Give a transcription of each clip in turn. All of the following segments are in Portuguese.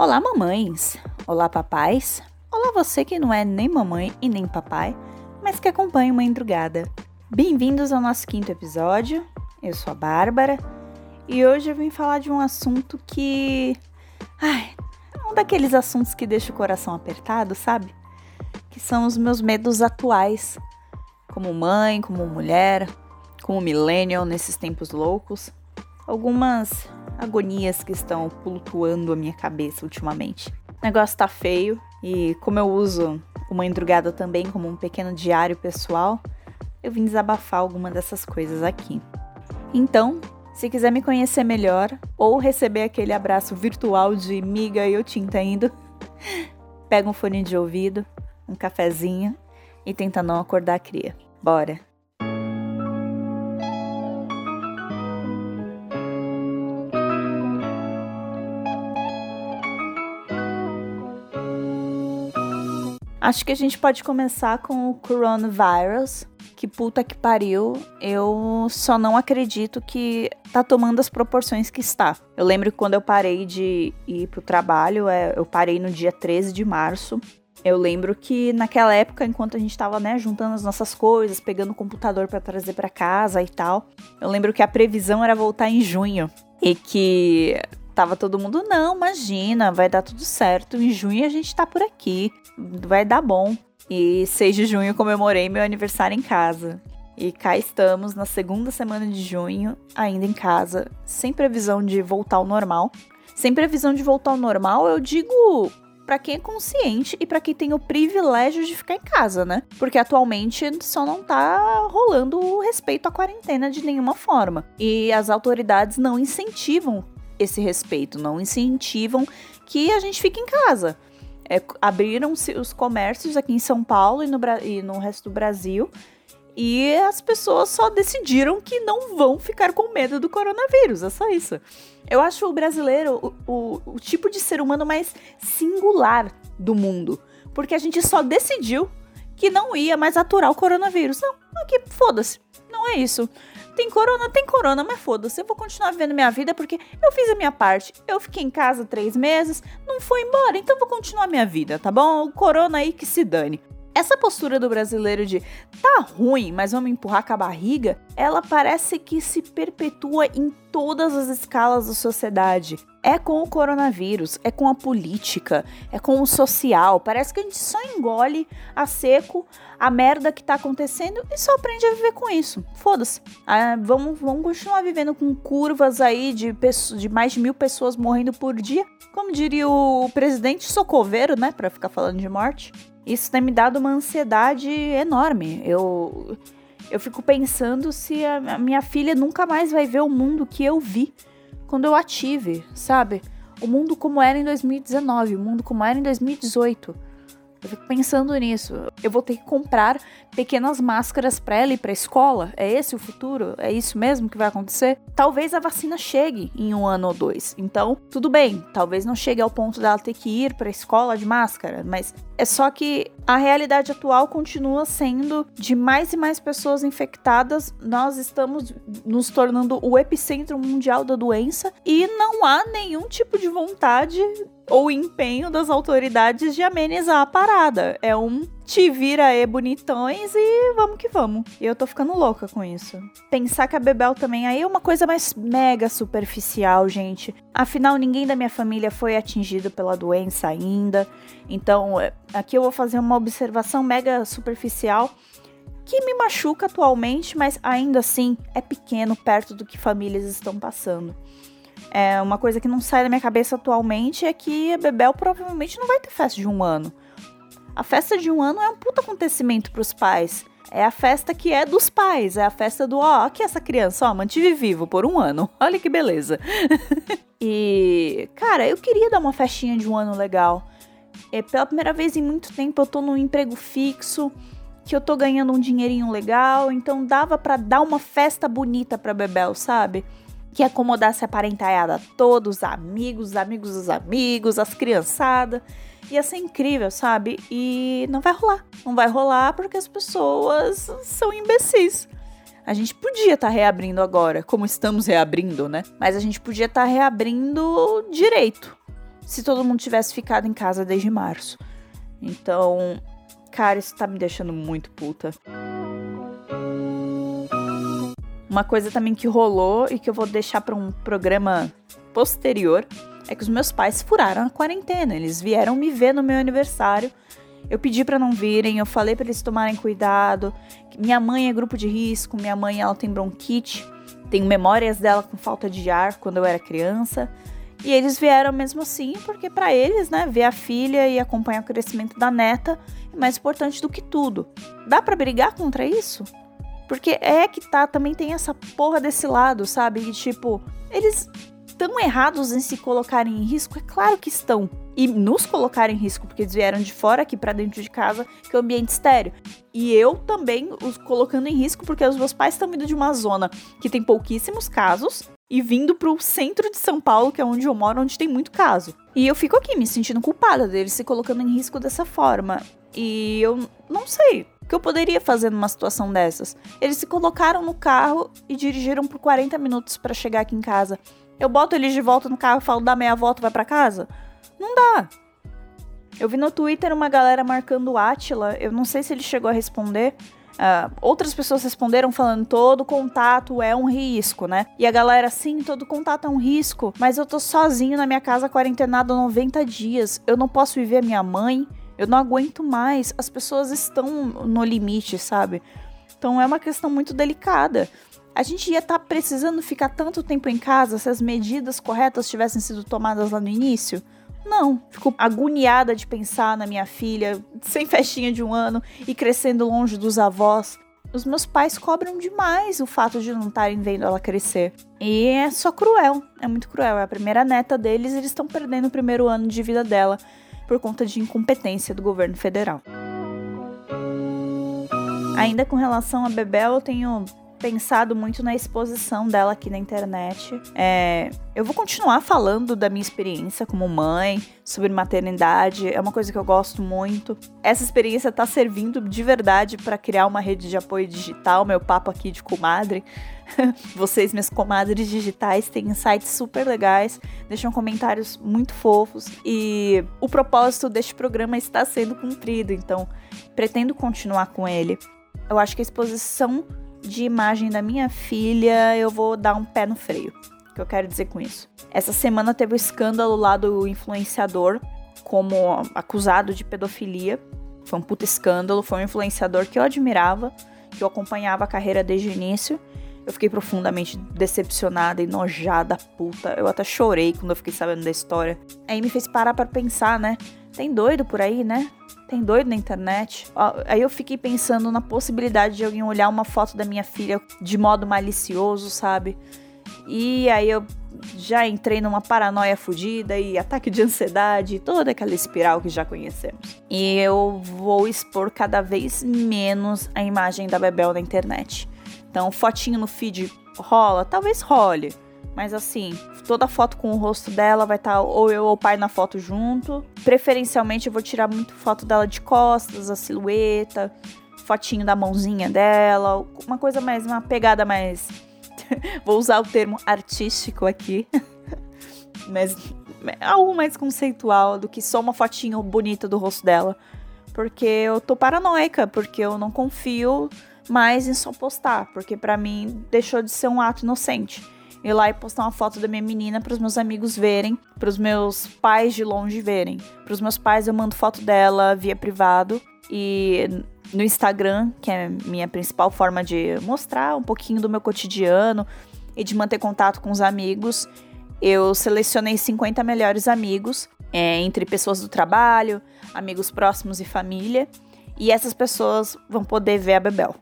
Olá, mamães! Olá, papais! Olá, você que não é nem mamãe e nem papai, mas que acompanha uma endrugada. Bem-vindos ao nosso quinto episódio. Eu sou a Bárbara e hoje eu vim falar de um assunto que. Ai, um daqueles assuntos que deixa o coração apertado, sabe? Que são os meus medos atuais, como mãe, como mulher, como millennial nesses tempos loucos. Algumas agonias que estão flutuando a minha cabeça ultimamente. O negócio tá feio e como eu uso uma endrugada também como um pequeno diário pessoal, eu vim desabafar alguma dessas coisas aqui. Então, se quiser me conhecer melhor ou receber aquele abraço virtual de miga eu te entendo, pega um fone de ouvido, um cafezinho e tenta não acordar a cria. Bora! Acho que a gente pode começar com o coronavirus. Que puta que pariu. Eu só não acredito que tá tomando as proporções que está. Eu lembro que quando eu parei de ir pro trabalho, é, eu parei no dia 13 de março. Eu lembro que naquela época, enquanto a gente tava, né, juntando as nossas coisas, pegando o computador para trazer para casa e tal, eu lembro que a previsão era voltar em junho e que tava todo mundo, não, imagina, vai dar tudo certo. Em junho a gente tá por aqui, vai dar bom. E 6 de junho comemorei meu aniversário em casa. E cá estamos na segunda semana de junho, ainda em casa, sem previsão de voltar ao normal. Sem previsão de voltar ao normal, eu digo para quem é consciente e para quem tem o privilégio de ficar em casa, né? Porque atualmente só não tá rolando o respeito à quarentena de nenhuma forma. E as autoridades não incentivam esse respeito, não incentivam que a gente fique em casa. É, Abriram-se os comércios aqui em São Paulo e no, e no resto do Brasil e as pessoas só decidiram que não vão ficar com medo do coronavírus, é só isso. Eu acho o brasileiro o, o, o tipo de ser humano mais singular do mundo, porque a gente só decidiu que não ia mais aturar o coronavírus. Não, aqui foda-se, não é isso. Tem corona, tem corona, mas foda-se, eu vou continuar vivendo minha vida porque eu fiz a minha parte. Eu fiquei em casa três meses, não foi embora, então vou continuar minha vida, tá bom? O corona aí que se dane. Essa postura do brasileiro de tá ruim, mas vamos empurrar com a barriga, ela parece que se perpetua em todas as escalas da sociedade. É com o coronavírus, é com a política, é com o social. Parece que a gente só engole a seco a merda que tá acontecendo e só aprende a viver com isso. Foda-se. Ah, vamos, vamos continuar vivendo com curvas aí de, de mais de mil pessoas morrendo por dia. Como diria o presidente Socoveiro, né? Pra ficar falando de morte. Isso tem me dado uma ansiedade enorme. Eu eu fico pensando se a minha filha nunca mais vai ver o mundo que eu vi quando eu a tive, sabe? O mundo como era em 2019, o mundo como era em 2018. Eu fico pensando nisso. Eu vou ter que comprar pequenas máscaras para ela ir para a escola. É esse o futuro? É isso mesmo que vai acontecer? Talvez a vacina chegue em um ano ou dois. Então, tudo bem. Talvez não chegue ao ponto dela ter que ir para a escola de máscara, mas é só que a realidade atual continua sendo de mais e mais pessoas infectadas. Nós estamos nos tornando o epicentro mundial da doença e não há nenhum tipo de vontade ou empenho das autoridades de amenizar a parada. É um te vira aí bonitões e vamos que vamos. E eu tô ficando louca com isso. Pensar que a Bebel também aí é uma coisa mais mega superficial, gente. Afinal, ninguém da minha família foi atingido pela doença ainda. Então, é, aqui eu vou fazer uma observação mega superficial que me machuca atualmente, mas ainda assim é pequeno perto do que famílias estão passando. É uma coisa que não sai da minha cabeça atualmente é que a Bebel provavelmente não vai ter festa de um ano. A festa de um ano é um puta acontecimento para os pais. É a festa que é dos pais, é a festa do ó, aqui essa criança, ó, mantive vivo por um ano. Olha que beleza. e, cara, eu queria dar uma festinha de um ano legal. É, pela primeira vez em muito tempo eu tô num emprego fixo, que eu tô ganhando um dinheirinho legal, então dava para dar uma festa bonita pra Bebel, sabe? Que acomodasse a parentaiada todos, os amigos, os amigos dos amigos, as criançadas. Ia ser incrível, sabe? E não vai rolar. Não vai rolar porque as pessoas são imbecis. A gente podia estar tá reabrindo agora, como estamos reabrindo, né? Mas a gente podia estar tá reabrindo direito se todo mundo tivesse ficado em casa desde março. Então, cara, isso tá me deixando muito puta. Uma coisa também que rolou e que eu vou deixar para um programa posterior é que os meus pais furaram a quarentena. Eles vieram me ver no meu aniversário. Eu pedi para não virem, eu falei para eles tomarem cuidado. Minha mãe é grupo de risco, minha mãe ela tem bronquite, tenho memórias dela com falta de ar quando eu era criança. E eles vieram mesmo assim, porque para eles, né, ver a filha e acompanhar o crescimento da neta é mais importante do que tudo. Dá para brigar contra isso? Porque é que tá, também tem essa porra desse lado, sabe? E tipo, eles estão errados em se colocarem em risco? É claro que estão. E nos colocarem em risco, porque eles vieram de fora aqui para dentro de casa, que é um ambiente estéreo. E eu também os colocando em risco, porque os meus pais estão vindo de uma zona que tem pouquíssimos casos, e vindo pro centro de São Paulo, que é onde eu moro, onde tem muito caso. E eu fico aqui me sentindo culpada deles se colocando em risco dessa forma. E eu não sei o que eu poderia fazer numa situação dessas. Eles se colocaram no carro e dirigiram por 40 minutos para chegar aqui em casa. Eu boto eles de volta no carro e falo, dá meia volta, vai para casa? Não dá. Eu vi no Twitter uma galera marcando o Atila, eu não sei se ele chegou a responder, Uh, outras pessoas responderam falando todo contato é um risco, né? E a galera, sim, todo contato é um risco, mas eu tô sozinho na minha casa quarentenado 90 dias. Eu não posso viver a minha mãe, eu não aguento mais. As pessoas estão no limite, sabe? Então é uma questão muito delicada. A gente ia estar tá precisando ficar tanto tempo em casa se as medidas corretas tivessem sido tomadas lá no início? Não, fico agoniada de pensar na minha filha, sem festinha de um ano e crescendo longe dos avós. Os meus pais cobram demais o fato de não estarem vendo ela crescer. E é só cruel, é muito cruel. É a primeira neta deles e eles estão perdendo o primeiro ano de vida dela por conta de incompetência do governo federal. Ainda com relação a Bebel, eu tenho pensado muito na exposição dela aqui na internet. É, eu vou continuar falando da minha experiência como mãe, sobre maternidade, é uma coisa que eu gosto muito. Essa experiência está servindo de verdade para criar uma rede de apoio digital, meu papo aqui de comadre. Vocês, minhas comadres digitais, têm insights super legais, deixam comentários muito fofos e o propósito deste programa está sendo cumprido, então pretendo continuar com ele. Eu acho que a exposição de imagem da minha filha, eu vou dar um pé no freio. O que eu quero dizer com isso? Essa semana teve o escândalo lá do influenciador como acusado de pedofilia. Foi um puta escândalo, foi um influenciador que eu admirava, que eu acompanhava a carreira desde o início. Eu fiquei profundamente decepcionada, enojada, puta. Eu até chorei quando eu fiquei sabendo da história. Aí me fez parar para pensar, né? Tem doido por aí, né? Tem doido na internet. Aí eu fiquei pensando na possibilidade de alguém olhar uma foto da minha filha de modo malicioso, sabe? E aí eu já entrei numa paranoia fodida e ataque de ansiedade, toda aquela espiral que já conhecemos. E eu vou expor cada vez menos a imagem da Bebel na internet. Então, fotinho no feed rola? Talvez role. Mas assim, toda foto com o rosto dela vai estar tá ou eu ou o pai na foto junto. Preferencialmente eu vou tirar muito foto dela de costas, a silhueta, fotinho da mãozinha dela, uma coisa mais, uma pegada mais. vou usar o termo artístico aqui. Mas algo mais conceitual do que só uma fotinho bonita do rosto dela. Porque eu tô paranoica, porque eu não confio mais em só postar, porque para mim deixou de ser um ato inocente ir lá e postar uma foto da minha menina para os meus amigos verem, para os meus pais de longe verem. Para os meus pais eu mando foto dela via privado e no Instagram, que é minha principal forma de mostrar um pouquinho do meu cotidiano e de manter contato com os amigos, eu selecionei 50 melhores amigos, é, entre pessoas do trabalho, amigos próximos e família, e essas pessoas vão poder ver a Bebel.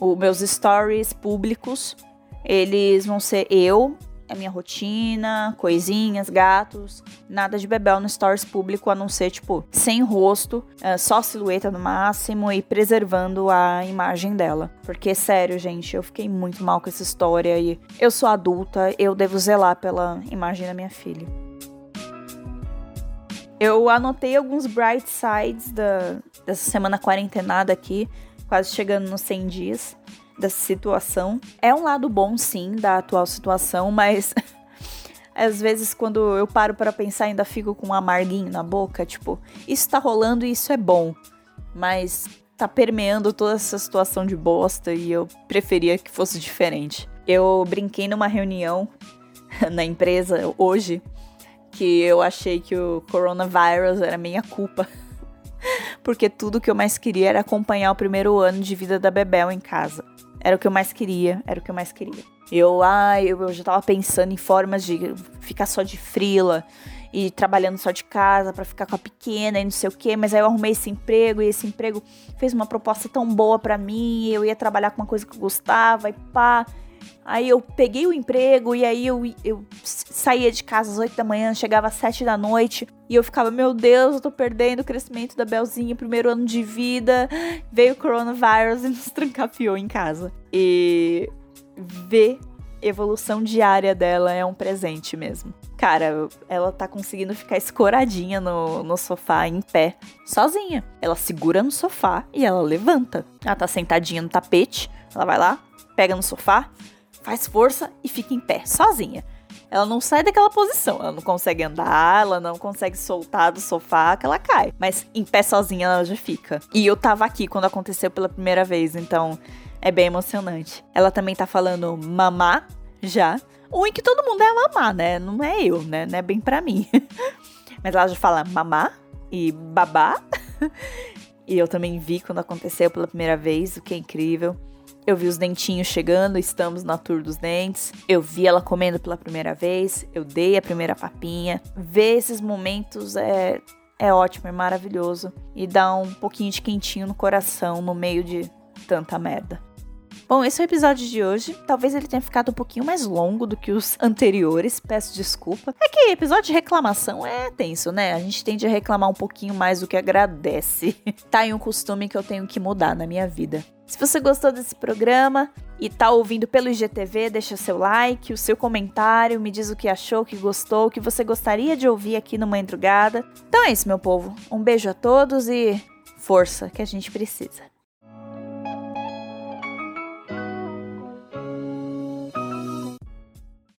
Os meus stories públicos eles vão ser eu, a minha rotina, coisinhas, gatos, nada de bebel no stories público, a não ser, tipo, sem rosto, é, só silhueta no máximo e preservando a imagem dela. Porque, sério, gente, eu fiquei muito mal com essa história e eu sou adulta, eu devo zelar pela imagem da minha filha. Eu anotei alguns bright sides da, dessa semana quarentenada aqui, quase chegando nos 100 dias dessa situação. É um lado bom, sim, da atual situação, mas Às vezes, quando eu paro para pensar, ainda fico com um amarguinho na boca. Tipo, isso tá rolando e isso é bom. Mas tá permeando toda essa situação de bosta e eu preferia que fosse diferente. Eu brinquei numa reunião na empresa hoje que eu achei que o coronavírus era minha culpa. Porque tudo que eu mais queria era acompanhar o primeiro ano de vida da Bebel em casa. Era o que eu mais queria, era o que eu mais queria. Eu, ah, eu, eu já tava pensando em formas de ficar só de frila e trabalhando só de casa para ficar com a pequena e não sei o que, mas aí eu arrumei esse emprego e esse emprego fez uma proposta tão boa para mim, eu ia trabalhar com uma coisa que eu gostava e pá. Aí eu peguei o emprego e aí eu, eu saía de casa às 8 da manhã, chegava às 7 da noite e eu ficava, meu Deus, eu tô perdendo o crescimento da Belzinha, primeiro ano de vida. Veio o coronavírus e nos trancafiou em casa. E ver evolução diária dela é um presente mesmo. Cara, ela tá conseguindo ficar escoradinha no, no sofá, em pé, sozinha. Ela segura no sofá e ela levanta. Ela tá sentadinha no tapete, ela vai lá, pega no sofá, faz força e fica em pé, sozinha. Ela não sai daquela posição, ela não consegue andar, ela não consegue soltar do sofá que ela cai. Mas em pé sozinha ela já fica. E eu tava aqui quando aconteceu pela primeira vez, então é bem emocionante. Ela também tá falando mamá já. O em que todo mundo é mamá, né? Não é eu, né? Não é bem pra mim. Mas ela já fala mamá e babá. e eu também vi quando aconteceu pela primeira vez, o que é incrível. Eu vi os dentinhos chegando, estamos na tour dos dentes. Eu vi ela comendo pela primeira vez, eu dei a primeira papinha. Ver esses momentos é, é ótimo, é maravilhoso. E dá um pouquinho de quentinho no coração no meio de tanta merda. Bom, esse é o episódio de hoje. Talvez ele tenha ficado um pouquinho mais longo do que os anteriores, peço desculpa. É que episódio de reclamação é tenso, né? A gente tende a reclamar um pouquinho mais do que agradece. tá aí um costume que eu tenho que mudar na minha vida. Se você gostou desse programa e tá ouvindo pelo IGTV, deixa seu like, o seu comentário, me diz o que achou, que gostou, o que você gostaria de ouvir aqui no Madrugada. Então é isso, meu povo. Um beijo a todos e força que a gente precisa.